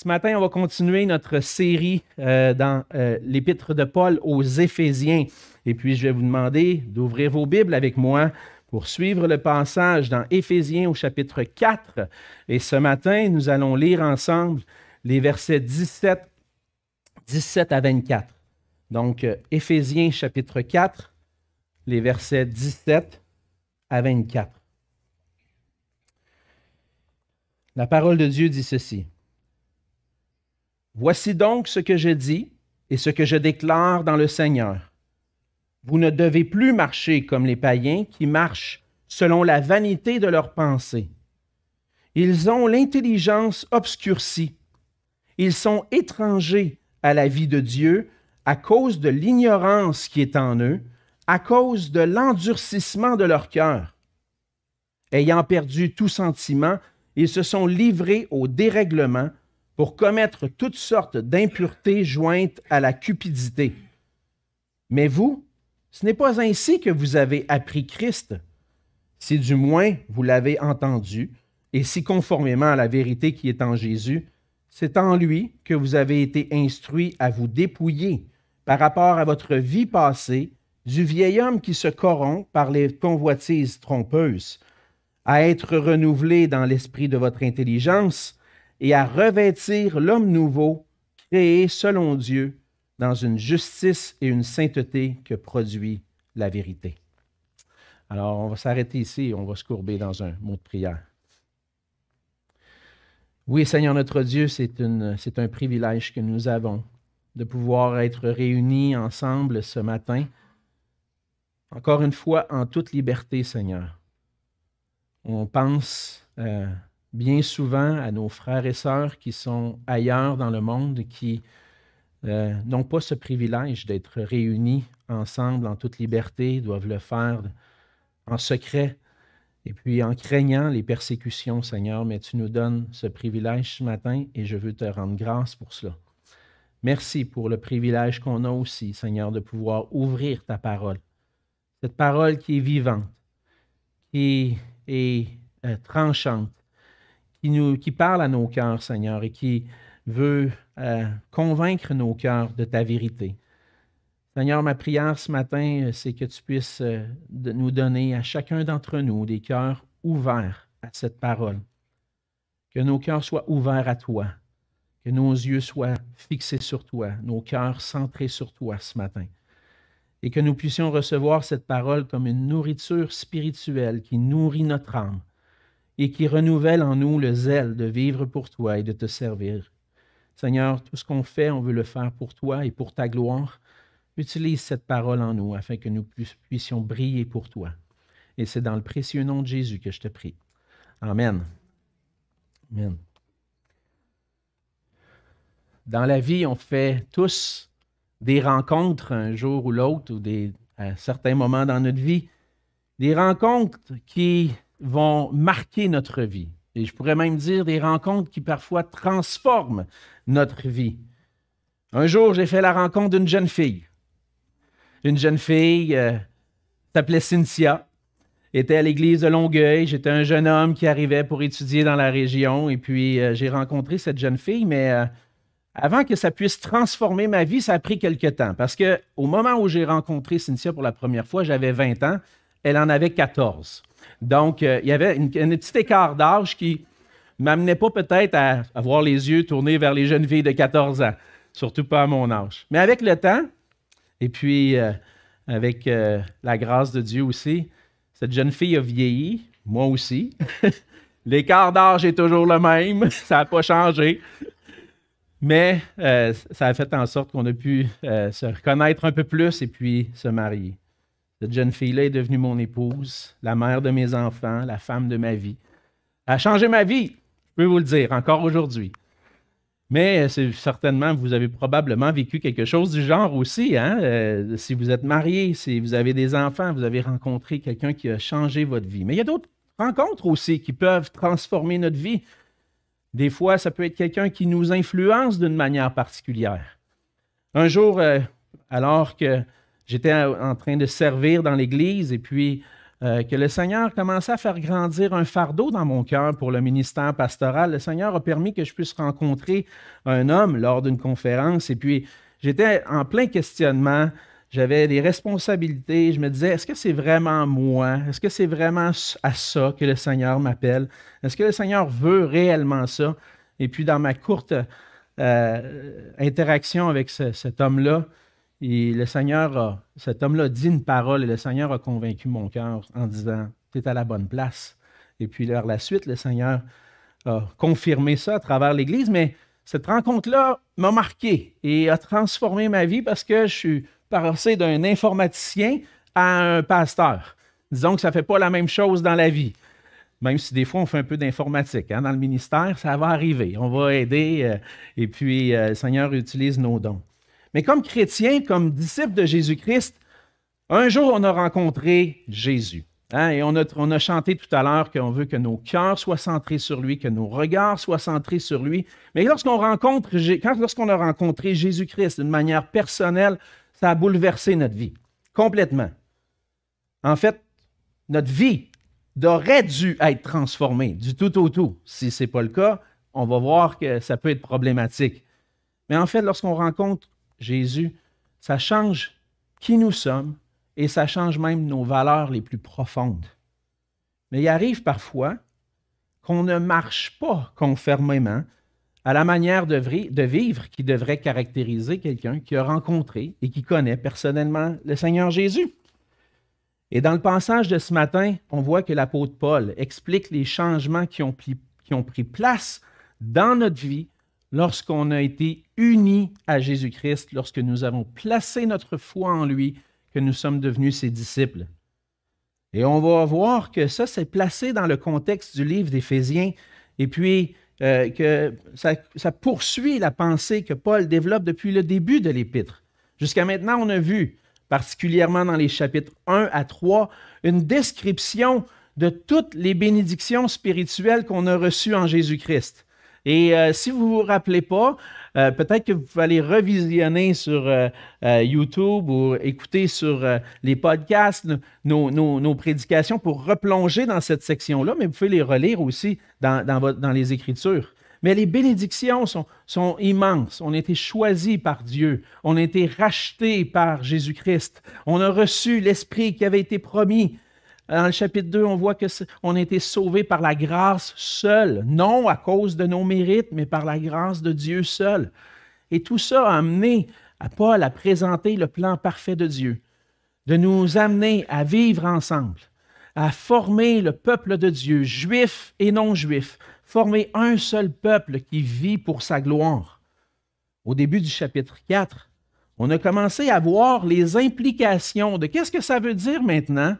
Ce matin, on va continuer notre série euh, dans euh, l'épître de Paul aux Éphésiens. Et puis, je vais vous demander d'ouvrir vos Bibles avec moi pour suivre le passage dans Éphésiens au chapitre 4. Et ce matin, nous allons lire ensemble les versets 17, 17 à 24. Donc, euh, Éphésiens chapitre 4, les versets 17 à 24. La parole de Dieu dit ceci. Voici donc ce que je dis et ce que je déclare dans le Seigneur. Vous ne devez plus marcher comme les païens qui marchent selon la vanité de leurs pensées. Ils ont l'intelligence obscurcie. Ils sont étrangers à la vie de Dieu à cause de l'ignorance qui est en eux, à cause de l'endurcissement de leur cœur. Ayant perdu tout sentiment, ils se sont livrés au dérèglement pour commettre toutes sortes d'impuretés jointes à la cupidité. Mais vous, ce n'est pas ainsi que vous avez appris Christ, si du moins vous l'avez entendu, et si conformément à la vérité qui est en Jésus, c'est en lui que vous avez été instruits à vous dépouiller par rapport à votre vie passée du vieil homme qui se corrompt par les convoitises trompeuses, à être renouvelé dans l'esprit de votre intelligence, et à revêtir l'homme nouveau, créé selon Dieu, dans une justice et une sainteté que produit la vérité. Alors, on va s'arrêter ici et on va se courber dans un mot de prière. Oui, Seigneur notre Dieu, c'est un privilège que nous avons de pouvoir être réunis ensemble ce matin, encore une fois en toute liberté, Seigneur. On pense euh, bien souvent à nos frères et sœurs qui sont ailleurs dans le monde, qui euh, n'ont pas ce privilège d'être réunis ensemble en toute liberté, doivent le faire en secret et puis en craignant les persécutions, Seigneur, mais tu nous donnes ce privilège ce matin et je veux te rendre grâce pour cela. Merci pour le privilège qu'on a aussi, Seigneur, de pouvoir ouvrir ta parole. Cette parole qui est vivante, qui est euh, tranchante, qui, parle à nos cœurs, Seigneur, et qui veut euh, convaincre nos cœurs de ta vérité. Seigneur, ma prière ce matin, euh, c'est que tu puisses euh, nous donner à chacun d'entre nous des cœurs ouverts à cette parole. Que nos cœurs soient ouverts à toi. Que nos yeux soient fixés sur toi, nos cœurs centrés sur toi ce matin. Et que nous puissions recevoir cette parole comme une nourriture spirituelle qui nourrit notre âme et qui renouvelle en nous le zèle de vivre pour toi et de te servir. Seigneur, tout ce qu'on fait, on veut le faire pour toi et pour ta gloire. Utilise cette parole en nous afin que nous puissions briller pour toi. Et c'est dans le précieux nom de Jésus que je te prie. Amen. Amen. Dans la vie, on fait tous des rencontres un jour ou l'autre, ou à certains moments dans notre vie, des rencontres qui vont marquer notre vie. Et je pourrais même dire des rencontres qui parfois transforment notre vie. Un jour, j'ai fait la rencontre d'une jeune fille. Une jeune fille euh, s'appelait Cynthia, était à l'église de Longueuil. J'étais un jeune homme qui arrivait pour étudier dans la région. Et puis, euh, j'ai rencontré cette jeune fille, mais euh, avant que ça puisse transformer ma vie, ça a pris quelque temps. Parce qu'au moment où j'ai rencontré Cynthia pour la première fois, j'avais 20 ans. Elle en avait 14. Donc, euh, il y avait un petit écart d'âge qui m'amenait pas peut-être à avoir les yeux tournés vers les jeunes filles de 14 ans, surtout pas à mon âge. Mais avec le temps, et puis euh, avec euh, la grâce de Dieu aussi, cette jeune fille a vieilli, moi aussi. L'écart d'âge est toujours le même, ça n'a pas changé. Mais ça a fait en sorte qu'on a pu se reconnaître un peu plus et puis se marier. Cette jeune fille-là est devenue mon épouse, la mère de mes enfants, la femme de ma vie. Elle a changé ma vie, je peux vous le dire, encore aujourd'hui. Mais certainement, vous avez probablement vécu quelque chose du genre aussi. Hein? Euh, si vous êtes marié, si vous avez des enfants, vous avez rencontré quelqu'un qui a changé votre vie. Mais il y a d'autres rencontres aussi qui peuvent transformer notre vie. Des fois, ça peut être quelqu'un qui nous influence d'une manière particulière. Un jour, euh, alors que j'étais en train de servir dans l'église et puis euh, que le Seigneur commençait à faire grandir un fardeau dans mon cœur pour le ministère pastoral. Le Seigneur a permis que je puisse rencontrer un homme lors d'une conférence et puis j'étais en plein questionnement. J'avais des responsabilités. Je me disais, est-ce que c'est vraiment moi? Est-ce que c'est vraiment à ça que le Seigneur m'appelle? Est-ce que le Seigneur veut réellement ça? Et puis, dans ma courte euh, interaction avec cet homme-là, et le Seigneur a, cet homme-là dit une parole et le Seigneur a convaincu mon cœur en disant Tu es à la bonne place. Et puis, vers la suite, le Seigneur a confirmé ça à travers l'Église, mais cette rencontre-là m'a marqué et a transformé ma vie parce que je suis passé d'un informaticien à un pasteur. Disons que ça ne fait pas la même chose dans la vie. Même si des fois on fait un peu d'informatique. Hein, dans le ministère, ça va arriver. On va aider euh, et puis euh, le Seigneur utilise nos dons. Mais comme chrétien, comme disciple de Jésus-Christ, un jour, on a rencontré Jésus. Hein, et on a, chanté tout à l'heure qu'on veut que nos cœurs soient centrés sur lui, que nos regards soient centrés sur lui. Mais lorsqu'on rencontre, lorsqu'on a rencontré Jésus-Christ d'une manière personnelle, ça a bouleversé notre vie complètement. En fait, notre vie aurait dû être transformée du tout au tout. Si ce n'est pas le cas, on va voir que ça peut être problématique. Mais en fait, lorsqu'on rencontre Jésus, ça change qui nous sommes et ça change même nos valeurs les plus profondes. Mais il arrive parfois qu'on ne marche pas conformément à la manière de, vivre qui devrait caractériser quelqu'un qui a rencontré et qui connaît personnellement le Seigneur Jésus. Et dans le passage de ce matin, on voit que l'apôtre Paul explique les changements qui ont, qui ont pris place dans notre vie lorsqu'on a été unis à Jésus-Christ, lorsque nous avons placé notre foi en lui, que nous sommes devenus ses disciples. Et on va voir que ça, c'est placé dans le contexte du livre d'Éphésiens, et puis euh, que ça, ça, poursuit la pensée que Paul développe depuis le début de l'épître. Jusqu'à maintenant, on a vu, particulièrement dans les chapitres 1 à 3, une description de toutes les bénédictions spirituelles qu'on a reçues en Jésus-Christ. Et euh, si vous ne vous rappelez pas, euh, peut-être que vous allez revisionner sur euh, YouTube ou écouter sur les podcasts nos, prédications pour replonger dans cette section-là, mais vous pouvez les relire aussi dans, les Écritures. Mais les bénédictions sont, sont, immenses. On a été choisis par Dieu. On a été rachetés par Jésus-Christ. On a reçu l'Esprit qui avait été promis. Dans le chapitre 2, on voit qu'on a été sauvés par la grâce seule, non à cause de nos mérites, mais par la grâce de Dieu seul. Et tout ça a amené à Paul à présenter le plan parfait de Dieu, de nous amener à vivre ensemble, à former le peuple de Dieu, juif et non juif, former un seul peuple qui vit pour sa gloire. Au début du chapitre 4, on a commencé à voir les implications de qu'est-ce que ça veut dire maintenant?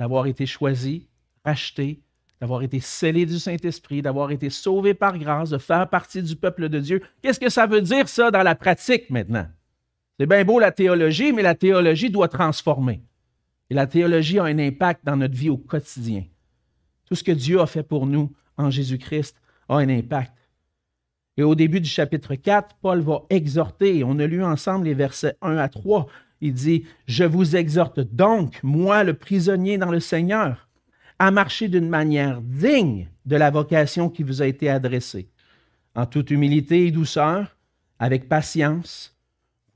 D'avoir été choisi, acheté, d'avoir été scellé du Saint-Esprit, d'avoir été sauvé par grâce, de faire partie du peuple de Dieu. Qu'est-ce que ça veut dire ça dans la pratique maintenant? C'est bien beau la théologie, mais la théologie doit transformer. Et la théologie a un impact dans notre vie au quotidien. Tout ce que Dieu a fait pour nous en Jésus-Christ a un impact. Et au début du chapitre 4, Paul va exhorter, on a lu ensemble les versets 1 à 3, il dit, je vous exhorte donc, moi le prisonnier dans le Seigneur, à marcher d'une manière digne de la vocation qui vous a été adressée, en toute humilité et douceur, avec patience,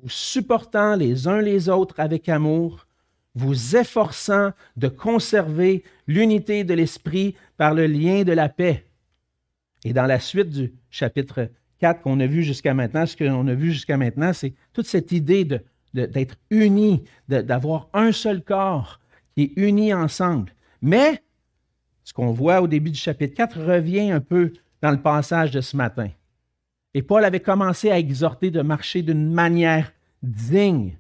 vous supportant les uns les autres avec amour, vous efforçant de conserver l'unité de l'esprit par le lien de la paix. Et dans la suite du chapitre 4 qu'on a vu jusqu'à maintenant, ce qu'on a vu jusqu'à maintenant, c'est toute cette idée de d'être unis, d'avoir un seul corps qui est uni ensemble. Mais ce qu'on voit au début du chapitre 4 revient un peu dans le passage de ce matin. Et Paul avait commencé à exhorter de marcher d'une manière digne.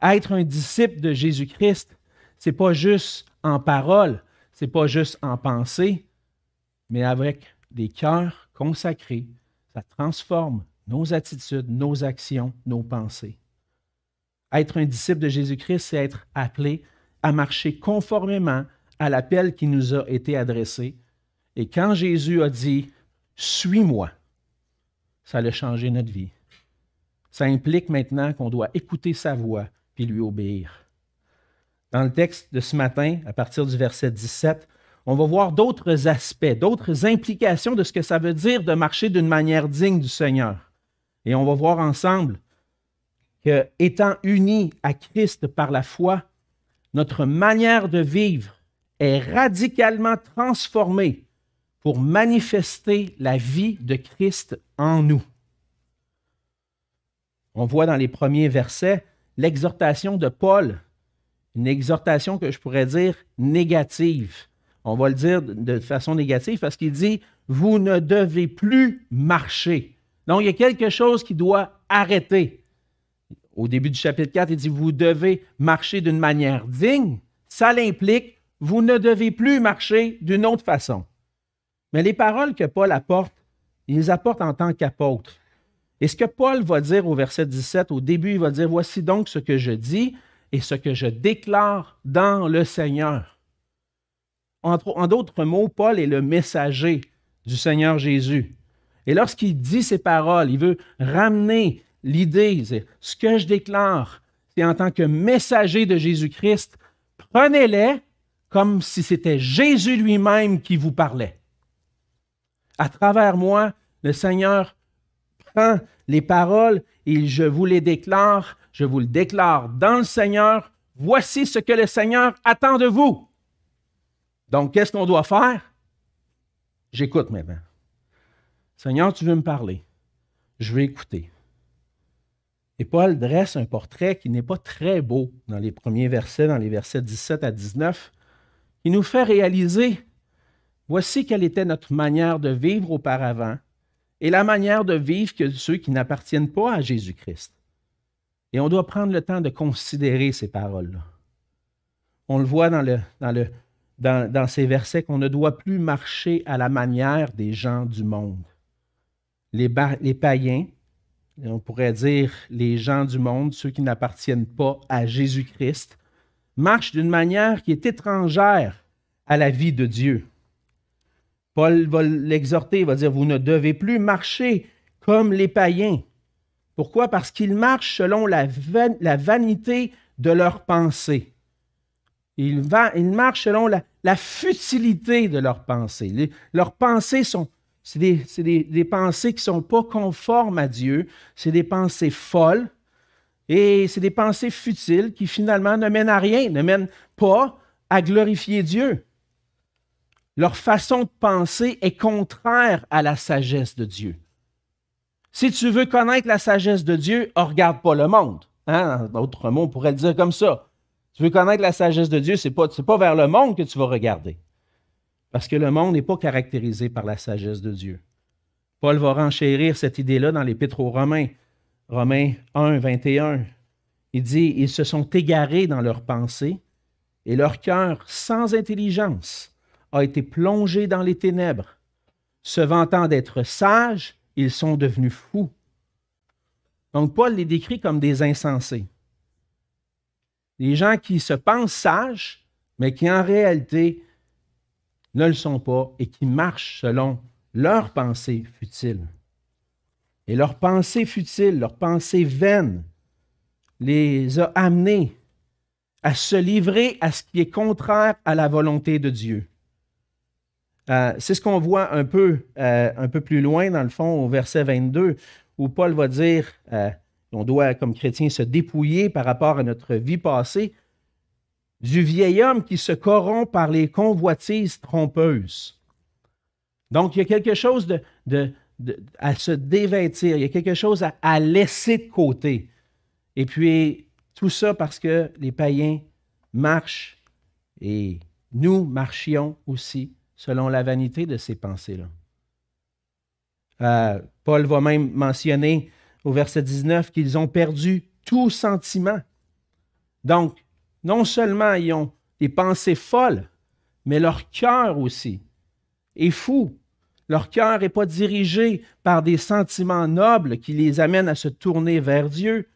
Être un disciple de Jésus-Christ, ce n'est pas juste en parole, ce n'est pas juste en pensée, mais avec des cœurs consacrés. Ça transforme nos attitudes, nos actions, nos pensées. Être un disciple de Jésus-Christ, c'est être appelé à marcher conformément à l'appel qui nous a été adressé. Et quand Jésus a dit Suis-moi, ça a changé notre vie. Ça implique maintenant qu'on doit écouter sa voix puis lui obéir. dans le texte de ce matin, à partir du verset 17, on va voir d'autres aspects, d'autres implications de ce que ça veut dire de marcher d'une manière digne du Seigneur. Et on va voir ensemble que, étant unis à Christ par la foi, notre manière de vivre est radicalement transformée pour manifester la vie de Christ en nous. On voit dans les premiers versets l'exhortation de Paul, une exhortation que je pourrais dire négative. On va le dire de façon négative parce qu'il dit, vous ne devez plus marcher. Donc, il y a quelque chose qui doit arrêter. Au début du chapitre 4, il dit, vous devez marcher d'une manière digne. Ça l'implique, vous ne devez plus marcher d'une autre façon. Mais les paroles que Paul apporte, il les apporte en tant qu'apôtre. Et ce que Paul va dire au verset 17, au début, il va dire, voici donc ce que je dis et ce que je déclare dans le Seigneur. En, en d'autres mots, Paul est le messager du Seigneur Jésus. Et lorsqu'il dit ces paroles, il veut ramener l'idée, ce que je déclare, c'est en tant que messager de Jésus-Christ, prenez-les comme si c'était Jésus lui-même qui vous parlait. À travers moi, le Seigneur prend les paroles et je vous les déclare, je vous le déclare dans le Seigneur. Voici ce que le Seigneur attend de vous. Donc, qu'est-ce qu'on doit faire? J'écoute maintenant. Seigneur, tu veux me parler. Je vais écouter. Et Paul dresse un portrait qui n'est pas très beau dans les premiers versets, dans les versets 17 à 19. Il nous fait réaliser, voici quelle était notre manière de vivre auparavant et la manière de vivre que ceux qui n'appartiennent pas à Jésus-Christ. Et on doit prendre le temps de considérer ces paroles-là. On le voit dans, ces versets qu'on ne doit plus marcher à la manière des gens du monde. Les païens, on pourrait dire les gens du monde, ceux qui n'appartiennent pas à Jésus-Christ, marchent d'une manière qui est étrangère à la vie de Dieu. Paul va l'exhorter, il va dire, vous ne devez plus marcher comme les païens. Pourquoi? Parce qu'ils marchent selon la, vanité de leurs pensées. Ils, marchent selon la, futilité de leurs pensées. leurs pensées sont, c'est des, pensées qui ne sont pas conformes à Dieu, c'est des pensées folles et c'est des pensées futiles qui finalement ne mènent à rien, ne mènent pas à glorifier Dieu. Leur façon de penser est contraire à la sagesse de Dieu. Si tu veux connaître la sagesse de Dieu, ne regarde pas le monde. Hein? Autrement, on pourrait le dire comme ça. Tu veux connaître la sagesse de Dieu, ce n'est pas, pas vers le monde que tu vas regarder. Parce que le monde n'est pas caractérisé par la sagesse de Dieu. Paul va renchérir cette idée-là dans l'Épître aux Romains. Romains 1, 21. Il dit Ils se sont égarés dans leurs pensées, et leur cœur, sans intelligence, a été plongé dans les ténèbres. Se vantant d'être sages, ils sont devenus fous. Donc Paul les décrit comme des insensés. Des gens qui se pensent sages, mais qui en réalité ne le sont pas et qui marchent selon leurs pensées futiles. Et leurs pensées futiles, leurs pensées vaines, les a amenés à se livrer à ce qui est contraire à la volonté de Dieu. Euh, c'est ce qu'on voit un peu, euh, un peu plus loin, dans le fond, au verset 22, où Paul va dire euh, on doit, comme chrétien, se dépouiller par rapport à notre vie passée du vieil homme qui se corrompt par les convoitises trompeuses. Donc, il y a quelque chose à se dévêtir, il y a quelque chose à, à laisser de côté. Et puis, tout ça parce que les païens marchent et nous marchions aussi selon la vanité de ces pensées-là. Euh, Paul va même mentionner au verset 19 qu'ils ont perdu tout sentiment. Donc, non seulement ils ont des pensées folles, mais leur cœur aussi est fou. Leur cœur n'est pas dirigé par des sentiments nobles qui les amènent à se tourner vers Dieu.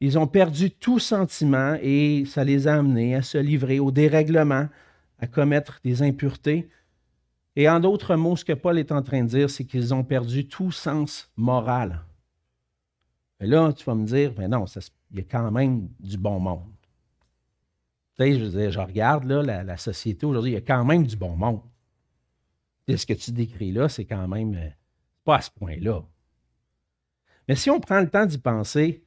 Ils ont perdu tout sentiment et ça les a amenés à se livrer au dérèglement, à commettre des impuretés. Et en d'autres mots, ce que Paul est en train de dire, c'est qu'ils ont perdu tout sens moral. Et là, tu vas me dire, mais non, il y a quand même du bon monde. Je, je regarde là, la, société aujourd'hui, il y a quand même du bon monde. ce que tu décris là, c'est quand même euh, pas à ce point-là. Mais si on prend le temps d'y penser,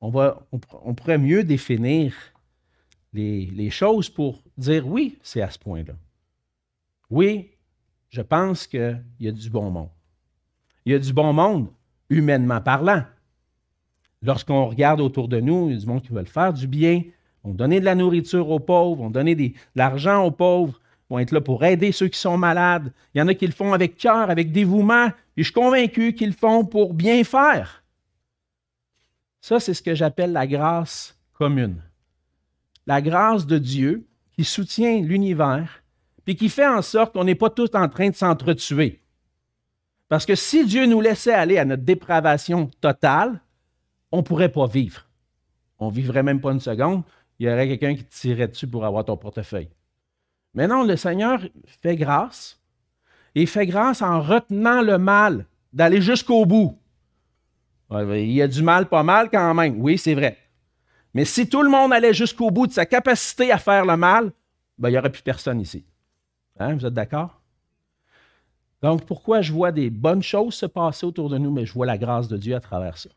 on, va, on, pourrait mieux définir les, les choses pour dire oui, c'est à ce point-là. Oui, je pense qu'il y a du bon monde. Il y a du bon monde, humainement parlant. Lorsqu'on regarde autour de nous, il y a du monde qui veut faire du bien, vont donner de la nourriture aux pauvres, vont donner de l'argent aux pauvres, vont être là pour aider ceux qui sont malades. Il y en a qui le font avec cœur, avec dévouement, et je suis convaincu qu'ils le font pour bien faire. Ça, c'est ce que j'appelle la grâce commune. La grâce de Dieu qui soutient l'univers, puis qui fait en sorte qu'on n'est pas tous en train de s'entretuer. Parce que si Dieu nous laissait aller à notre dépravation totale, on ne pourrait pas vivre. On ne vivrait même pas une seconde il y aurait quelqu'un qui te tirait dessus pour avoir ton portefeuille. Mais non, le Seigneur fait grâce. Il fait grâce en retenant le mal, d'aller jusqu'au bout. Il y a du mal, pas mal quand même. Oui, c'est vrai. Mais si tout le monde allait jusqu'au bout de sa capacité à faire le mal, ben, il n'y aurait plus personne ici. Hein, vous êtes d'accord? Donc, pourquoi je vois des bonnes choses se passer autour de nous, mais je vois la grâce de Dieu à travers ça?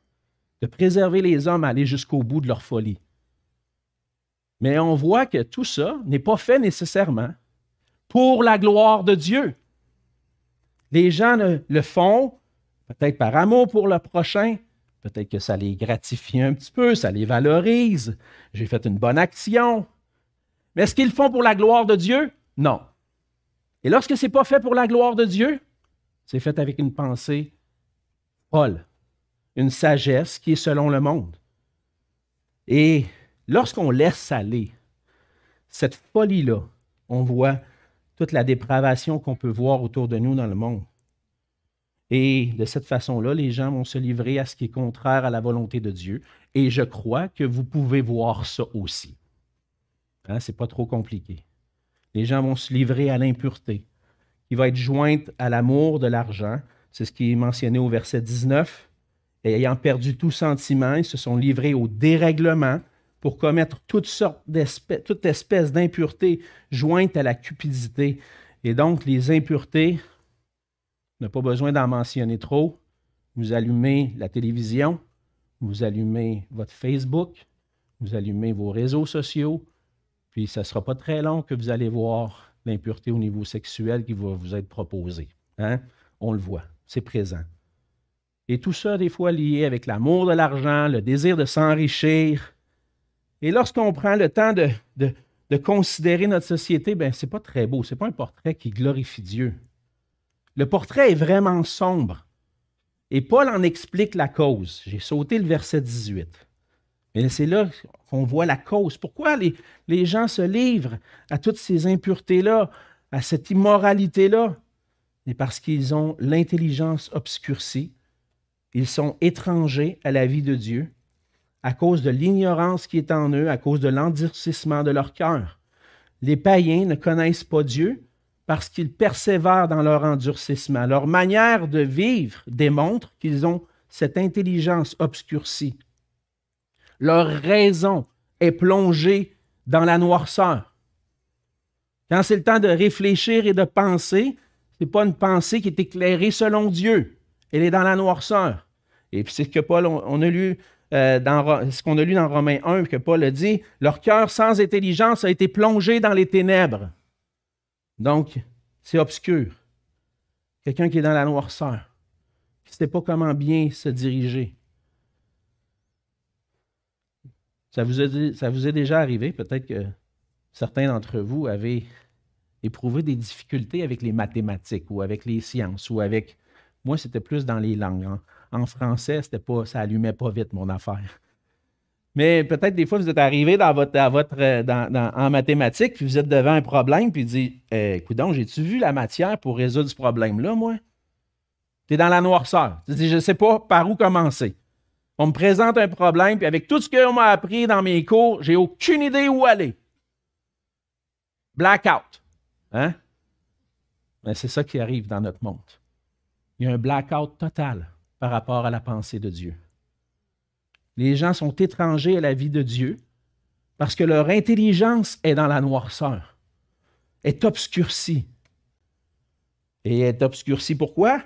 De préserver les hommes à aller jusqu'au bout de leur folie. Mais on voit que tout ça n'est pas fait nécessairement pour la gloire de Dieu. Les gens le, font peut-être par amour pour le prochain, peut-être que ça les gratifie un petit peu, ça les valorise, j'ai fait une bonne action. Mais est-ce qu'ils le font pour la gloire de Dieu? Non. Et lorsque ce n'est pas fait pour la gloire de Dieu, c'est fait avec une pensée folle, une sagesse qui est selon le monde. Et lorsqu'on laisse aller cette folie-là, on voit toute la dépravation qu'on peut voir autour de nous dans le monde. Et de cette façon-là, les gens vont se livrer à ce qui est contraire à la volonté de Dieu. Et je crois que vous pouvez voir ça aussi. Hein, ce n'est pas trop compliqué. Les gens vont se livrer à l'impureté, qui va être jointe à l'amour de l'argent. C'est ce qui est mentionné au verset 19. Et ayant perdu tout sentiment, ils se sont livrés au dérèglement, pour commettre toutes sortes d'espèces, toute espèce d'impureté jointe à la cupidité. Et donc, les impuretés, n'a pas besoin d'en mentionner trop. Vous allumez la télévision, vous allumez votre Facebook, vous allumez vos réseaux sociaux, puis ce ne sera pas très long que vous allez voir l'impureté au niveau sexuel qui va vous être proposée. Hein? On le voit, c'est présent. Et tout ça, des fois, lié avec l'amour de l'argent, le désir de s'enrichir, et lorsqu'on prend le temps de, considérer notre société, ben, ce n'est pas très beau. Ce n'est pas un portrait qui glorifie Dieu. Le portrait est vraiment sombre. Et Paul en explique la cause. J'ai sauté le verset 18. Mais c'est là qu'on voit la cause. Pourquoi les, les gens se livrent à toutes ces impuretés-là, à cette immoralité-là? C'est parce qu'ils ont l'intelligence obscurcie. Ils sont étrangers à la vie de Dieu à cause de l'ignorance qui est en eux, à cause de l'endurcissement de leur cœur. Les païens ne connaissent pas Dieu parce qu'ils persévèrent dans leur endurcissement. Leur manière de vivre démontre qu'ils ont cette intelligence obscurcie. Leur raison est plongée dans la noirceur. Quand c'est le temps de réfléchir et de penser, ce n'est pas une pensée qui est éclairée selon Dieu. Elle est dans la noirceur. Et puis c'est ce que Paul, on a lu euh, ce qu'on a lu dans Romains 1, que Paul a dit, leur cœur sans intelligence a été plongé dans les ténèbres. Donc, c'est obscur. Quelqu'un qui est dans la noirceur, qui ne sait pas comment bien se diriger. Ça vous, ça vous est déjà arrivé, peut-être que certains d'entre vous avaient éprouvé des difficultés avec les mathématiques ou avec les sciences ou avec... Moi, c'était plus dans les langues. Hein en français, c'était pas, ça allumait pas vite mon affaire. Mais peut-être des fois, vous êtes arrivé dans votre, votre, euh, en mathématiques, puis vous êtes devant un problème, puis vous dites eh, Écoute donc, j'ai-tu vu la matière pour résoudre ce problème-là, moi Tu es dans la noirceur. Tu dis Je ne sais pas par où commencer. On me présente un problème, puis avec tout ce qu'on m'a appris dans mes cours, j'ai aucune idée où aller. Blackout. Hein? Mais c'est ça qui arrive dans notre monde. Il y a un blackout total par rapport à la pensée de Dieu. Les gens sont étrangers à la vie de Dieu parce que leur intelligence est dans la noirceur, est obscurcie. Et est obscurcie pourquoi?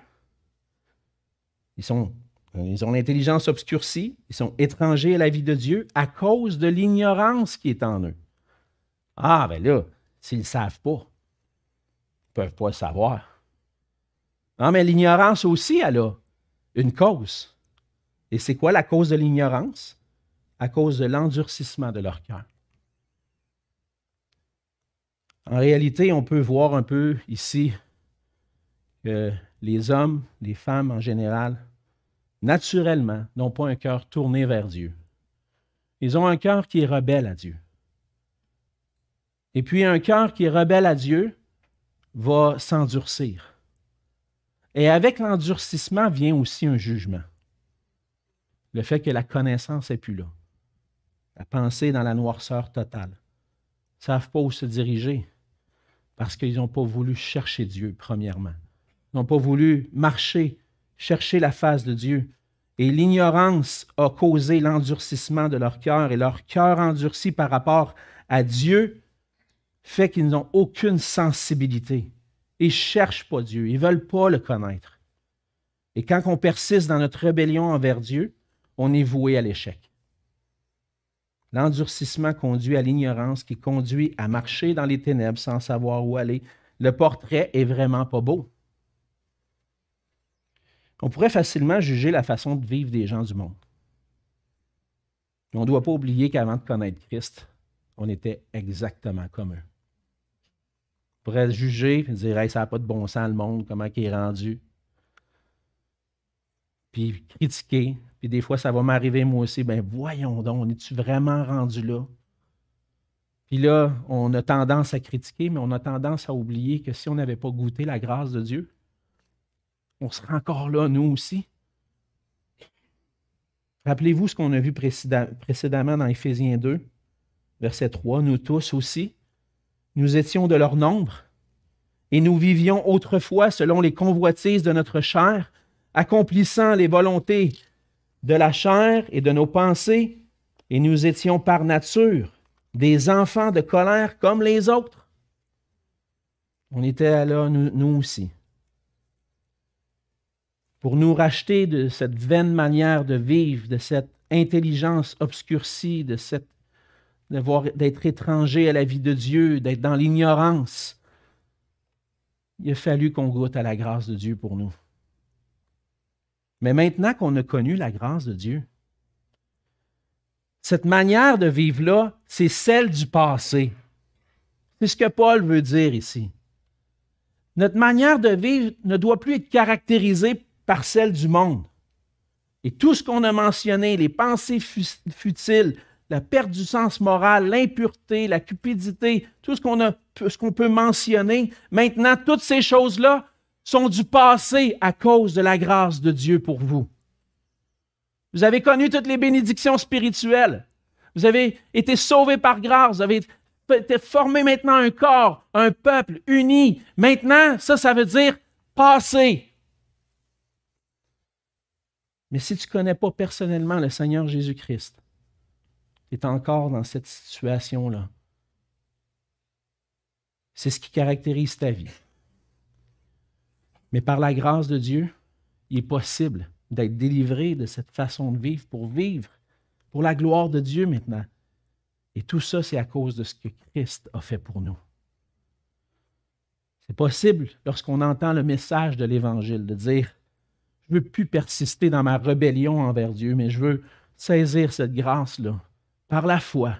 Ils, sont, ils ont l'intelligence obscurcie, ils sont étrangers à la vie de Dieu à cause de l'ignorance qui est en eux. Ah, ben là, s'ils ne savent pas, ils ne peuvent pas savoir. Non, mais l'ignorance aussi, elle a une cause. Et c'est quoi la cause de l'ignorance? À cause de l'endurcissement de leur cœur. En réalité, on peut voir un peu ici que les hommes, les femmes en général, naturellement, n'ont pas un cœur tourné vers Dieu. Ils ont un cœur qui est rebelle à Dieu. Et puis un cœur qui est rebelle à Dieu va s'endurcir. Et avec l'endurcissement vient aussi un jugement. Le fait que la connaissance n'est plus là. La pensée dans la noirceur totale. Ils ne savent pas où se diriger parce qu'ils n'ont pas voulu chercher Dieu, premièrement. Ils n'ont pas voulu marcher, chercher la face de Dieu. Et l'ignorance a causé l'endurcissement de leur cœur, et leur cœur endurci par rapport à Dieu fait qu'ils n'ont aucune sensibilité. Ils ne cherchent pas Dieu, ils ne veulent pas le connaître. Et quand on persiste dans notre rébellion envers Dieu, on est voué à l'échec. L'endurcissement conduit à l'ignorance qui conduit à marcher dans les ténèbres sans savoir où aller. Le portrait est vraiment pas beau. On pourrait facilement juger la façon de vivre des gens du monde. Mais on ne doit pas oublier qu'avant de connaître Christ, on était exactement comme eux. Pourrait juger et dire ça n'a pas de bon sens le monde, comment il est rendu. Puis critiquer, puis des fois, ça va m'arriver moi aussi. Ben voyons donc, on est-tu vraiment rendu là? Puis là, on a tendance à critiquer, mais on a tendance à oublier que si on n'avait pas goûté la grâce de Dieu, on serait encore là, nous aussi. Rappelez-vous ce qu'on a vu précédemment dans Éphésiens 2, verset 3. Nous tous aussi, nous étions de leur nombre, et nous vivions autrefois selon les convoitises de notre chair, accomplissant les volontés de la chair et de nos pensées, et nous étions par nature des enfants de colère comme les autres. On était là, nous, aussi. Pour nous racheter de cette vaine manière de vivre, de cette intelligence obscurcie, de cette d'être étranger à la vie de Dieu, d'être dans l'ignorance. Il a fallu qu'on goûte à la grâce de Dieu pour nous. Mais maintenant qu'on a connu la grâce de Dieu, cette manière de vivre-là, c'est celle du passé. C'est ce que Paul veut dire ici. Notre manière de vivre ne doit plus être caractérisée par celle du monde. Et tout ce qu'on a mentionné, les pensées futiles, la perte du sens moral, l'impureté, la cupidité, tout ce qu'on peut mentionner, maintenant, toutes ces choses-là sont du passé à cause de la grâce de Dieu pour vous. Vous avez connu toutes les bénédictions spirituelles. Vous avez été sauvés par grâce. Vous avez été formé maintenant un corps, un peuple uni. Maintenant, ça, ça veut dire passé. Mais si tu ne connais pas personnellement le Seigneur Jésus-Christ, tu es encore dans cette situation-là. C'est ce qui caractérise ta vie. Mais par la grâce de Dieu, il est possible d'être délivré de cette façon de vivre pour vivre pour la gloire de Dieu maintenant. Et tout ça, c'est à cause de ce que Christ a fait pour nous. C'est possible lorsqu'on entend le message de l'Évangile de dire, je ne veux plus persister dans ma rébellion envers Dieu, mais je veux saisir cette grâce-là par la foi,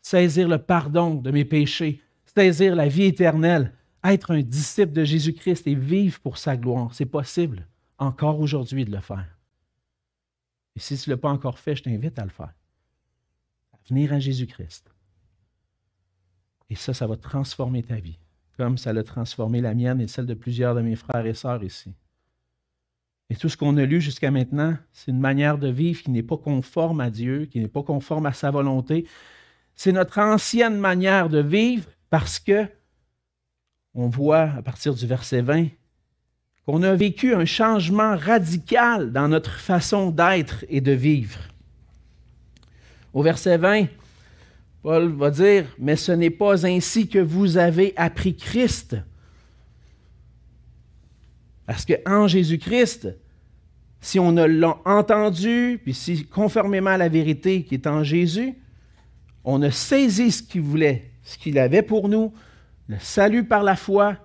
saisir le pardon de mes péchés, saisir la vie éternelle, être un disciple de Jésus-Christ et vivre pour sa gloire. C'est possible encore aujourd'hui de le faire. Et si tu ne l'as pas encore fait, je t'invite à le faire. À venir à Jésus-Christ. Et ça, ça va transformer ta vie, comme ça l'a transformé la mienne et celle de plusieurs de mes frères et sœurs ici. Et tout ce qu'on a lu jusqu'à maintenant, c'est une manière de vivre qui n'est pas conforme à Dieu, qui n'est pas conforme à sa volonté. C'est notre ancienne manière de vivre parce que on voit à partir du verset 20 qu'on a vécu un changement radical dans notre façon d'être et de vivre. Au verset 20, Paul va dire, mais ce n'est pas ainsi que vous avez appris Christ. Parce qu'en Jésus-Christ, si on l'a entendu, puis si conformément à la vérité qui est en Jésus, on a saisi ce qu'il voulait, ce qu'il avait pour nous, le salut par la foi,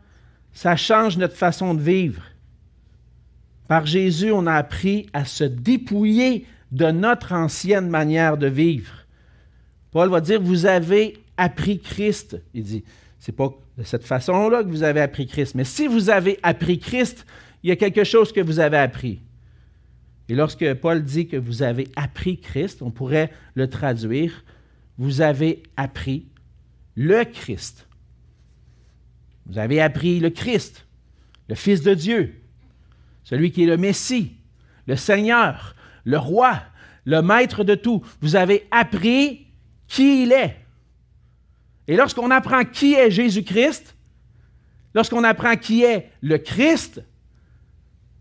ça change notre façon de vivre. Par Jésus, on a appris à se dépouiller de notre ancienne manière de vivre. Paul va dire, vous avez appris Christ. Il dit, c'est pas de cette façon-là que vous avez appris Christ, mais si vous avez appris Christ, il y a quelque chose que vous avez appris. Et lorsque Paul dit que vous avez appris Christ, on pourrait le traduire, vous avez appris le Christ. Vous avez appris le Christ, le Fils de Dieu, celui qui est le Messie, le Seigneur, le Roi, le Maître de tout. Vous avez appris qui il est. Et lorsqu'on apprend qui est Jésus-Christ, lorsqu'on apprend qui est le Christ,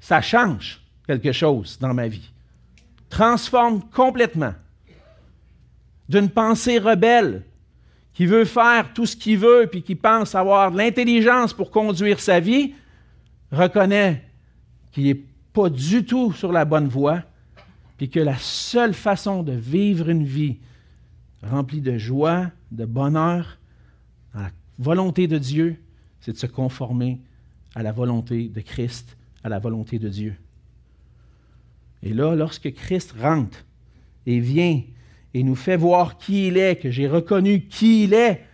ça change quelque chose dans ma vie. Transforme complètement. D'une pensée rebelle qui veut faire tout ce qu'il veut puis qui pense avoir de l'intelligence pour conduire sa vie, reconnaît qu'il n'est pas du tout sur la bonne voie puis que la seule façon de vivre une vie remplie de joie, de bonheur, la volonté de Dieu, c'est de se conformer à la volonté de Christ, à la volonté de Dieu. Et là, lorsque Christ rentre et vient et nous fait voir qui il est, que j'ai reconnu qui il est,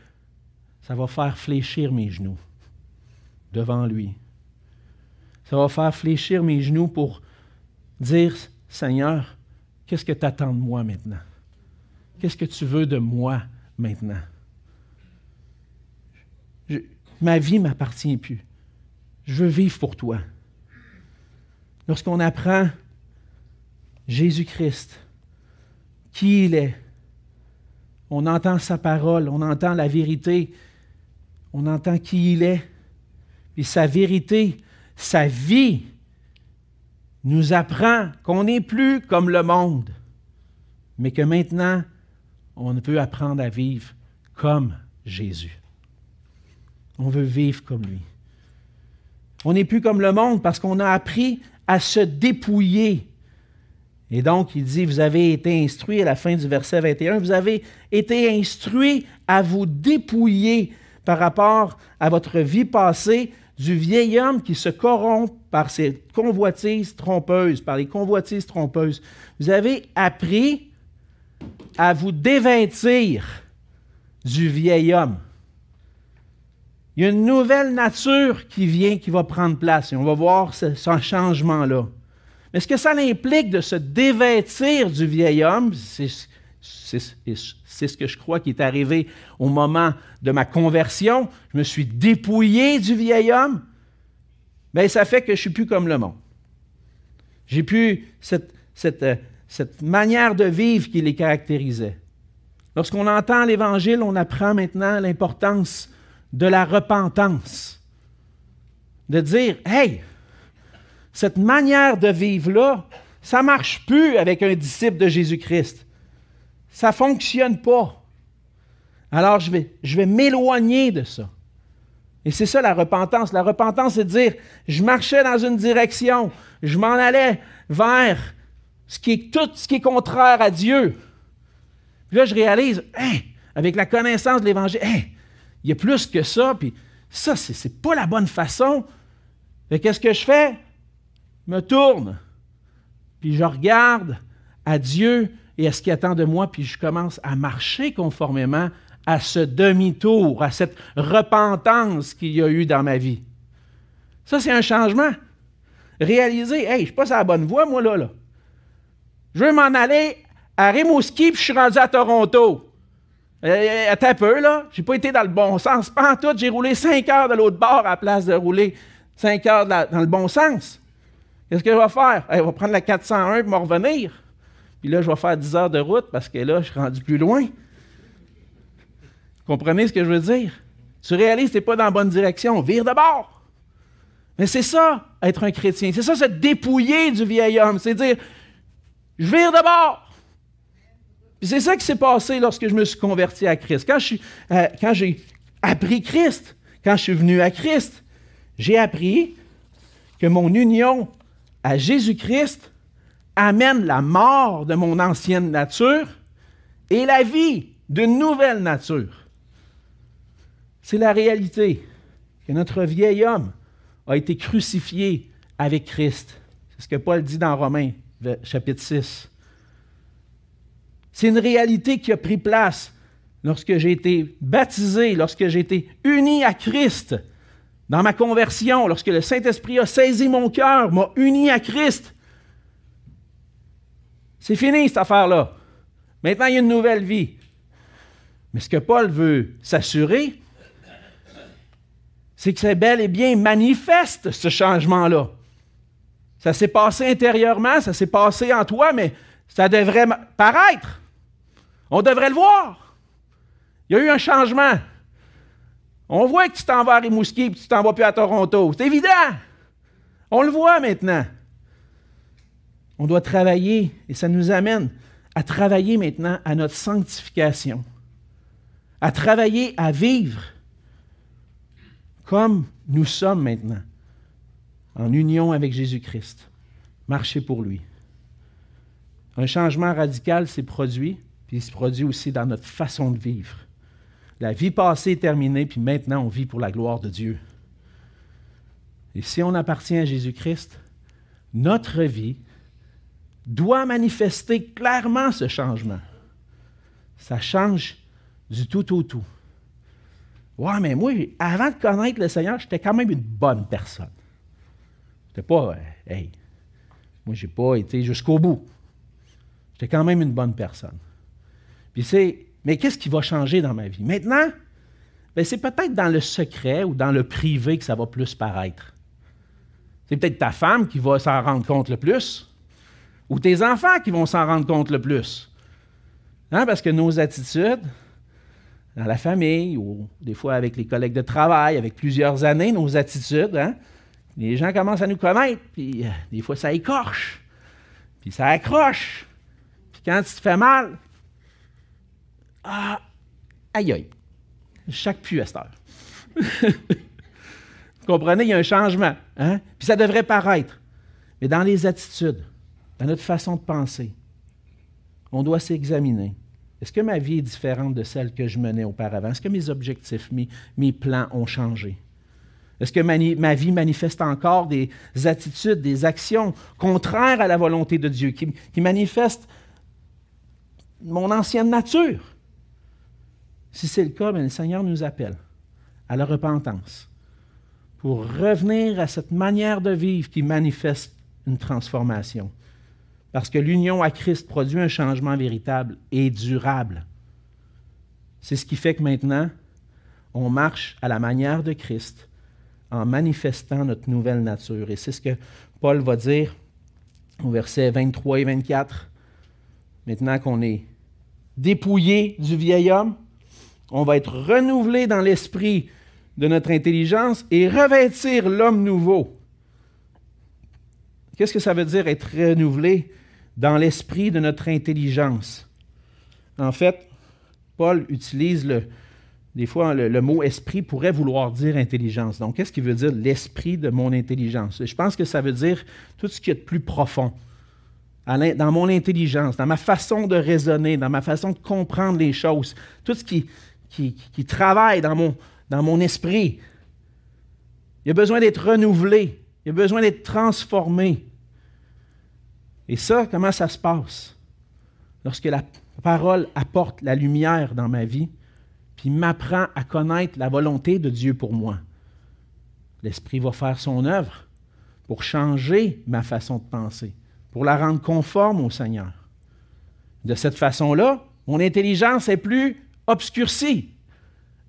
ça va faire fléchir mes genoux devant lui. Ça va faire fléchir mes genoux pour dire, Seigneur, qu'est-ce que tu attends de moi maintenant? Qu'est-ce que tu veux de moi maintenant? ma vie ne m'appartient plus. Je veux vivre pour toi. Lorsqu'on apprend Jésus-Christ, qui il est, on entend sa parole, on entend la vérité, on entend qui il est, et sa vérité, sa vie nous apprend qu'on n'est plus comme le monde, mais que maintenant, on peut apprendre à vivre comme Jésus. On veut vivre comme lui. On n'est plus comme le monde parce qu'on a appris à se dépouiller. Et donc, il dit, vous avez été instruits à la fin du verset 21, vous avez été instruits à vous dépouiller par rapport à votre vie passée du vieil homme qui se corrompt par ses convoitises trompeuses, par les convoitises trompeuses. Vous avez appris à vous dévêtir du vieil homme. Il y a une nouvelle nature qui vient, qui va prendre place, et on va voir ce, changement-là. Mais ce que ça implique de se dévêtir du vieil homme, c'est ce que je crois qui est arrivé au moment de ma conversion. Je me suis dépouillé du vieil homme. Bien, ça fait que je ne suis plus comme le monde. J'ai plus cette, euh, cette manière de vivre qui les caractérisait. Lorsqu'on entend l'Évangile, on apprend maintenant l'importance de la repentance. De dire, hey, cette manière de vivre-là, ça ne marche plus avec un disciple de Jésus-Christ. Ça ne fonctionne pas. Alors je vais, je vais m'éloigner de ça. Et c'est ça la repentance. La repentance, c'est de dire, je marchais dans une direction, je m'en allais vers ce qui est tout ce qui est contraire à Dieu. Puis là, je réalise, hey, avec la connaissance de l'Évangile, hey, il y a plus que ça, puis ça, c'est, n'est pas la bonne façon. Mais qu'est-ce que je fais? Je me tourne, puis je regarde à Dieu et à ce qui attend de moi, puis je commence à marcher conformément à ce demi-tour, à cette repentance qu'il y a eu dans ma vie. Ça, c'est un changement. Réaliser, hey, je suis pas à la bonne voie, moi, là. là. Je veux m'en aller à Rimouski, puis je suis rendu à Toronto. Euh, attends un peu, là. J'ai pas été dans le bon sens. Pas tout, j'ai roulé 5 heures de l'autre bord à la place de rouler 5 heures dans le bon sens. Qu'est-ce que je vais faire? je vais prendre la 401 et me revenir. Puis là, je vais faire 10 heures de route parce que là, je suis rendu plus loin. Comprenez ce que je veux dire? Tu réalises que tu n'es pas dans la bonne direction. Vire de bord. Mais c'est ça, être un chrétien. C'est ça, se dépouiller du vieil homme. C'est dire, je vire de bord. c'est ça qui s'est passé lorsque je me suis converti à Christ. Quand, euh, quand j'ai appris Christ, quand je suis venu à Christ, j'ai appris que mon union à Jésus-Christ amène la mort de mon ancienne nature et la vie d'une nouvelle nature. C'est la réalité que notre vieil homme a été crucifié avec Christ. C'est ce que Paul dit dans Romains, chapitre 6. C'est une réalité qui a pris place lorsque j'ai été baptisé, lorsque j'ai été uni à Christ. Dans ma conversion, lorsque le Saint-Esprit a saisi mon cœur, m'a uni à Christ. C'est fini cette affaire-là. Maintenant, il y a une nouvelle vie. Mais ce que Paul veut s'assurer, c'est que c'est bel et bien manifeste ce changement-là. Ça s'est passé intérieurement, ça s'est passé en toi, mais ça devrait paraître. On devrait le voir. Il y a eu un changement. On voit que tu t'en vas à Rimouski et que tu t'en vas plus à Toronto. C'est évident. On le voit maintenant. On doit travailler et ça nous amène à travailler maintenant à notre sanctification, à travailler à vivre comme nous sommes maintenant, en union avec Jésus-Christ, marcher pour lui. Un changement radical s'est produit, puis il se produit aussi dans notre façon de vivre. La vie passée est terminée, puis maintenant on vit pour la gloire de Dieu. Et si on appartient à Jésus-Christ, notre vie doit manifester clairement ce changement. Ça change du tout au tout. Ouais, mais moi, avant de connaître le Seigneur, j'étais quand même une bonne personne. J'étais pas, euh, hey, moi, j'ai pas été jusqu'au bout. J'étais quand même une bonne personne. Puis c'est, mais qu'est-ce qui va changer dans ma vie? Maintenant, ben, c'est peut-être dans le secret ou dans le privé que ça va plus paraître. C'est peut-être ta femme qui va s'en rendre compte le plus ou tes enfants qui vont s'en rendre compte le plus. Hein, parce que nos attitudes, dans la famille, ou des fois avec les collègues de travail, avec plusieurs années, nos attitudes, hein, les gens commencent à nous connaître, puis euh, des fois ça écorche, puis ça accroche. Puis quand tu te fais mal, ah, aïe aïe, chaque pu à. Vous comprenez, il y a un changement. Hein? Puis ça devrait paraître. Mais dans les attitudes, dans notre façon de penser, on doit s'examiner. Est-ce que ma vie est différente de celle que je menais auparavant? Est-ce que mes objectifs, mes, plans ont changé? Est-ce que ma, vie manifeste encore des attitudes, des actions contraires à la volonté de Dieu, qui, manifestent mon ancienne nature? Si c'est le cas, le Seigneur nous appelle à la repentance pour revenir à cette manière de vivre qui manifeste une transformation. Parce que l'union à Christ produit un changement véritable et durable. C'est ce qui fait que maintenant, on marche à la manière de Christ en manifestant notre nouvelle nature. Et c'est ce que Paul va dire au verset 23 et 24. Maintenant qu'on est dépouillé du vieil homme, on va être renouvelé dans l'esprit de notre intelligence et revêtir l'homme nouveau. Qu'est-ce que ça veut dire être renouvelé? dans l'esprit de notre intelligence? En fait, Paul utilise le, des fois le, mot esprit pourrait vouloir dire intelligence. Donc, qu'est-ce qui veut dire l'esprit de mon intelligence? Je pense que ça veut dire tout ce qui est de plus profond dans mon intelligence, dans ma façon de raisonner, dans ma façon de comprendre les choses, tout ce qui, travaille dans mon, dans mon esprit. Il a besoin d'être renouvelé, il a besoin d'être transformé. Et ça, comment ça se passe? Lorsque la parole apporte la lumière dans ma vie, puis m'apprend à connaître la volonté de Dieu pour moi. L'Esprit va faire son œuvre pour changer ma façon de penser, pour la rendre conforme au Seigneur. De cette façon-là, mon intelligence est plus obscurcie,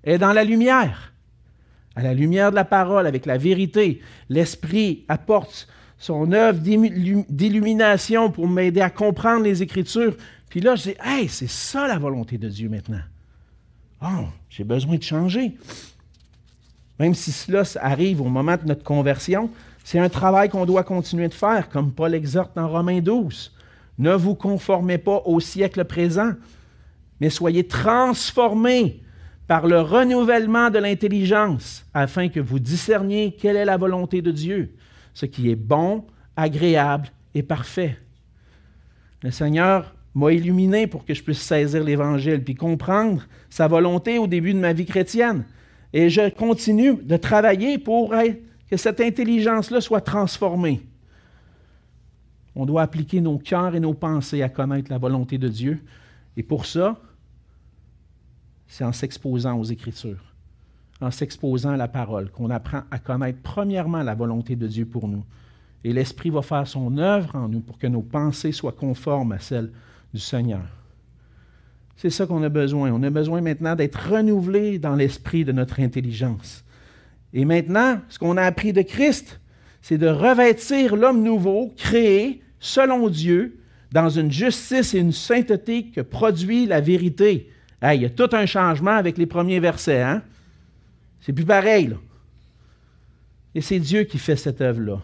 est dans la lumière. À la lumière de la parole, avec la vérité, l'Esprit apporte son œuvre d'illumination pour m'aider à comprendre les Écritures. Puis là, je dis, hey, c'est ça la volonté de Dieu maintenant. Oh, j'ai besoin de changer. Même si cela arrive au moment de notre conversion, c'est un travail qu'on doit continuer de faire, comme Paul exhorte dans Romains 12. Ne vous conformez pas au siècle présent, mais soyez transformés par le renouvellement de l'intelligence, afin que vous discerniez quelle est la volonté de Dieu, ce qui est bon, agréable et parfait. Le Seigneur m'a illuminé pour que je puisse saisir l'Évangile puis comprendre sa volonté au début de ma vie chrétienne. Et je continue de travailler pour que cette intelligence-là soit transformée. On doit appliquer nos cœurs et nos pensées à connaître la volonté de Dieu. Et pour ça, c'est en s'exposant aux Écritures, en s'exposant à la parole, qu'on apprend à connaître premièrement la volonté de Dieu pour nous. Et l'Esprit va faire son œuvre en nous pour que nos pensées soient conformes à celles du Seigneur. C'est ça qu'on a besoin. On a besoin maintenant d'être renouvelé dans l'esprit de notre intelligence. Et maintenant, ce qu'on a appris de Christ, c'est de revêtir l'homme nouveau, créé selon Dieu, dans une justice et une sainteté que produit la vérité. il y a tout un changement avec les premiers versets. Hein? C'est plus pareil. Là. Et c'est Dieu qui fait cette œuvre-là.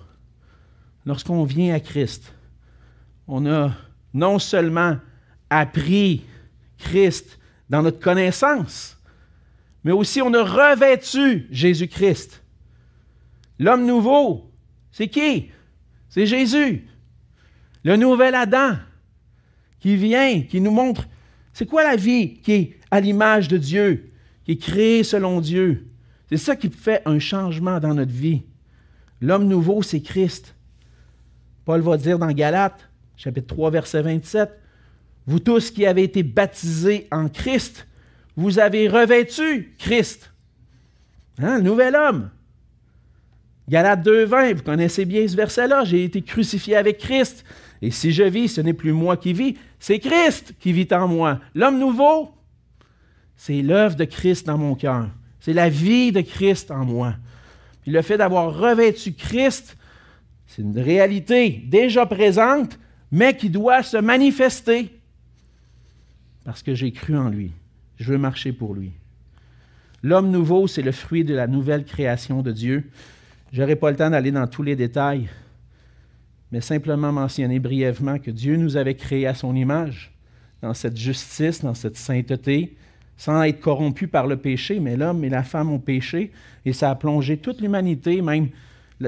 Lorsqu'on vient à Christ, on a non seulement appris Christ dans notre connaissance, mais aussi on a revêtu Jésus-Christ. L'homme nouveau, c'est qui? C'est Jésus. Le nouvel Adam qui vient, qui nous montre, c'est quoi la vie qui est à l'image de Dieu, qui est créée selon Dieu? C'est ça qui fait un changement dans notre vie. L'homme nouveau, c'est Christ. Paul va dire dans Galates, chapitre 3, verset 27, Vous tous qui avez été baptisés en Christ, vous avez revêtu Christ. Hein, nouvel homme. Galates 20, vous connaissez bien ce verset-là. J'ai été crucifié avec Christ. Et si je vis, ce n'est plus moi qui vis, c'est Christ qui vit en moi. L'homme nouveau, c'est l'œuvre de Christ dans mon cœur. C'est la vie de Christ en moi. Puis le fait d'avoir revêtu Christ, c'est une réalité déjà présente, mais qui doit se manifester parce que j'ai cru en lui. Je veux marcher pour lui. L'homme nouveau, c'est le fruit de la nouvelle création de Dieu. Je n'aurai pas le temps d'aller dans tous les détails, mais simplement mentionner brièvement que Dieu nous avait créés à son image, dans cette justice, dans cette sainteté, sans être corrompu par le péché, mais l'homme et la femme ont péché, et ça a plongé toute l'humanité, même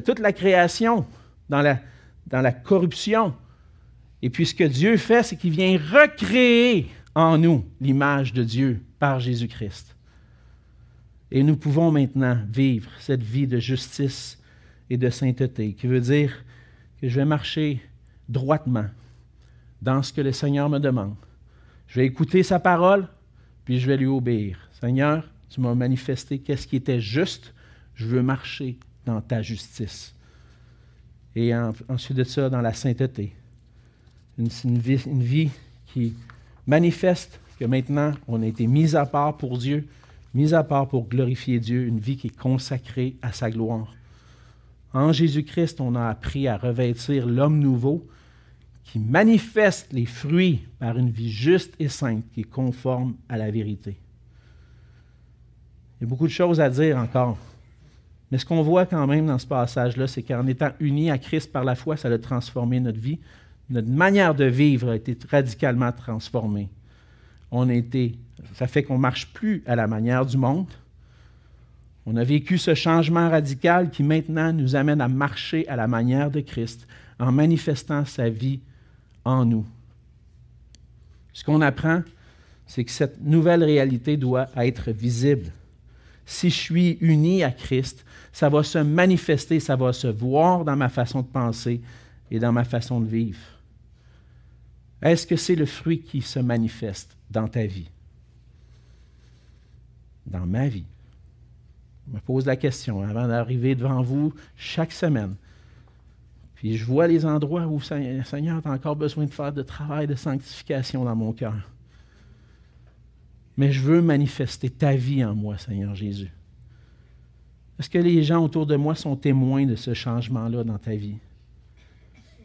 toute la création, dans la, dans la corruption. Et puis ce que Dieu fait, c'est qu'il vient recréer en nous l'image de Dieu par Jésus-Christ. Et nous pouvons maintenant vivre cette vie de justice et de sainteté, qui veut dire que je vais marcher droitement dans ce que le Seigneur me demande. Je vais écouter sa parole, puis je vais lui obéir. Seigneur, tu m'as manifesté qu'est-ce qui était juste, je veux marcher dans ta justice et ensuite de ça dans la sainteté. Une, vie, qui manifeste que maintenant on a été mis à part pour Dieu, mis à part pour glorifier Dieu, une vie qui est consacrée à sa gloire. En Jésus-Christ, on a appris à revêtir l'homme nouveau qui manifeste les fruits par une vie juste et sainte qui est conforme à la vérité. Il y a beaucoup de choses à dire encore. Mais ce qu'on voit quand même dans ce passage-là, c'est qu'en étant unis à Christ par la foi, ça a transformé notre vie. Notre manière de vivre a été radicalement transformée. On a été, ça fait qu'on ne marche plus à la manière du monde. On a vécu ce changement radical qui maintenant nous amène à marcher à la manière de Christ en manifestant sa vie en nous. Ce qu'on apprend, c'est que cette nouvelle réalité doit être visible. Si je suis uni à Christ, ça va se manifester, ça va se voir dans ma façon de penser et dans ma façon de vivre. Est-ce que c'est le fruit qui se manifeste dans ta vie? Dans ma vie. Je me pose la question avant d'arriver devant vous chaque semaine. Puis je vois les endroits où, Seigneur, tu as encore besoin de faire de travail de sanctification dans mon cœur. Mais je veux manifester ta vie en moi, Seigneur Jésus. Est-ce que les gens autour de moi sont témoins de ce changement-là dans ta vie?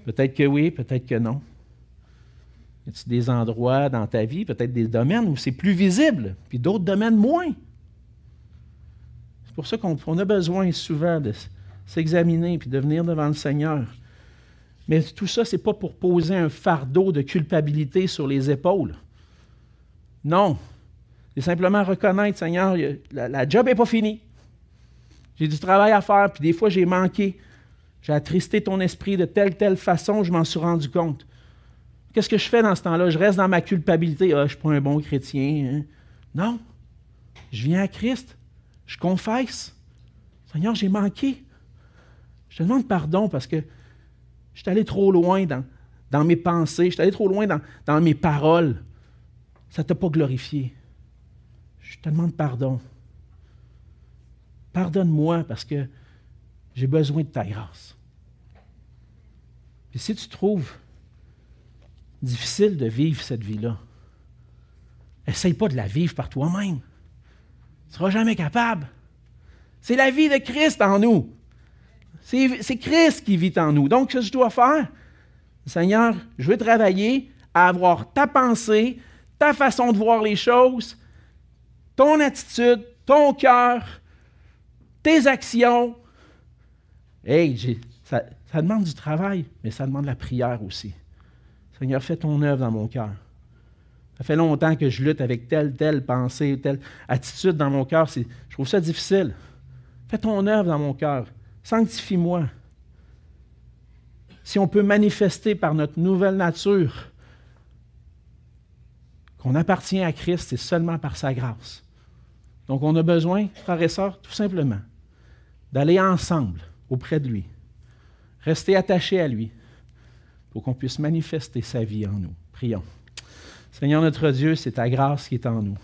Peut-être que oui, peut-être que non. Y a-t-il des endroits dans ta vie, peut-être des domaines où c'est plus visible, puis d'autres domaines moins? C'est pour ça qu'on a besoin souvent de s'examiner puis de venir devant le Seigneur. Mais tout ça, ce n'est pas pour poser un fardeau de culpabilité sur les épaules. Non. C'est simplement reconnaître, Seigneur, la, la job n'est pas finie. J'ai du travail à faire, puis des fois j'ai manqué. J'ai attristé ton esprit de telle, telle façon, je m'en suis rendu compte. Qu'est-ce que je fais dans ce temps-là? Je reste dans ma culpabilité. Ah, je ne suis pas un bon chrétien. Hein? Non. Je viens à Christ. Je confesse. Seigneur, j'ai manqué. Je te demande pardon parce que je suis allé trop loin dans, dans mes pensées. Je suis allé trop loin dans, dans mes paroles. Ça ne t'a pas glorifié. Je te demande pardon. Pardonne-moi parce que j'ai besoin de ta grâce. Et si tu trouves difficile de vivre cette vie-là, essaye pas de la vivre par toi-même. Tu ne seras jamais capable. C'est la vie de Christ en nous. C'est Christ qui vit en nous. Donc, ce que je dois faire, Seigneur, je veux travailler à avoir ta pensée, ta façon de voir les choses, ton attitude, ton cœur, tes actions. Hey, ça, ça demande du travail, mais ça demande la prière aussi. Seigneur, fais ton œuvre dans mon cœur. Ça fait longtemps que je lutte avec telle, telle pensée, telle attitude dans mon cœur. Je trouve ça difficile. Fais ton œuvre dans mon cœur. Sanctifie-moi. Si on peut manifester par notre nouvelle nature qu'on appartient à Christ, c'est seulement par sa grâce. Donc on a besoin, frères et sœurs, tout simplement, d'aller ensemble auprès de lui, rester attachés à lui, pour qu'on puisse manifester sa vie en nous. Prions. Seigneur notre Dieu, c'est ta grâce qui est en nous.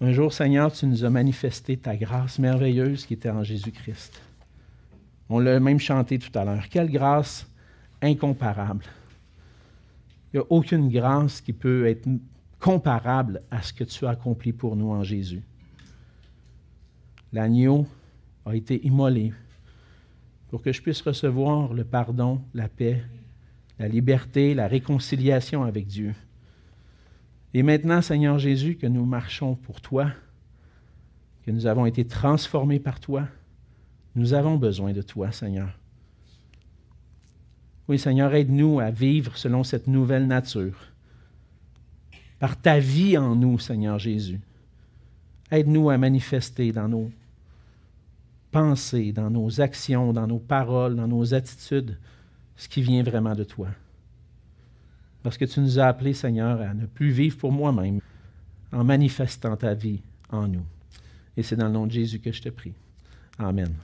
Un jour, Seigneur, tu nous as manifesté ta grâce merveilleuse qui était en Jésus-Christ. On l'a même chanté tout à l'heure. Quelle grâce incomparable. Il n'y a aucune grâce qui peut être comparable à ce que tu as accompli pour nous en Jésus. L'agneau a été immolé pour que je puisse recevoir le pardon, la paix, la liberté, la réconciliation avec Dieu. Et maintenant, Seigneur Jésus, que nous marchons pour toi, que nous avons été transformés par toi, nous avons besoin de toi, Seigneur. Oui, Seigneur, aide-nous à vivre selon cette nouvelle nature. Par ta vie en nous, Seigneur Jésus. Aide-nous à manifester dans nos pensées, dans nos actions, dans nos paroles, dans nos attitudes, ce qui vient vraiment de toi. Parce que tu nous as appelés, Seigneur, à ne plus vivre pour moi-même, en manifestant ta vie en nous. Et c'est dans le nom de Jésus que je te prie. Amen.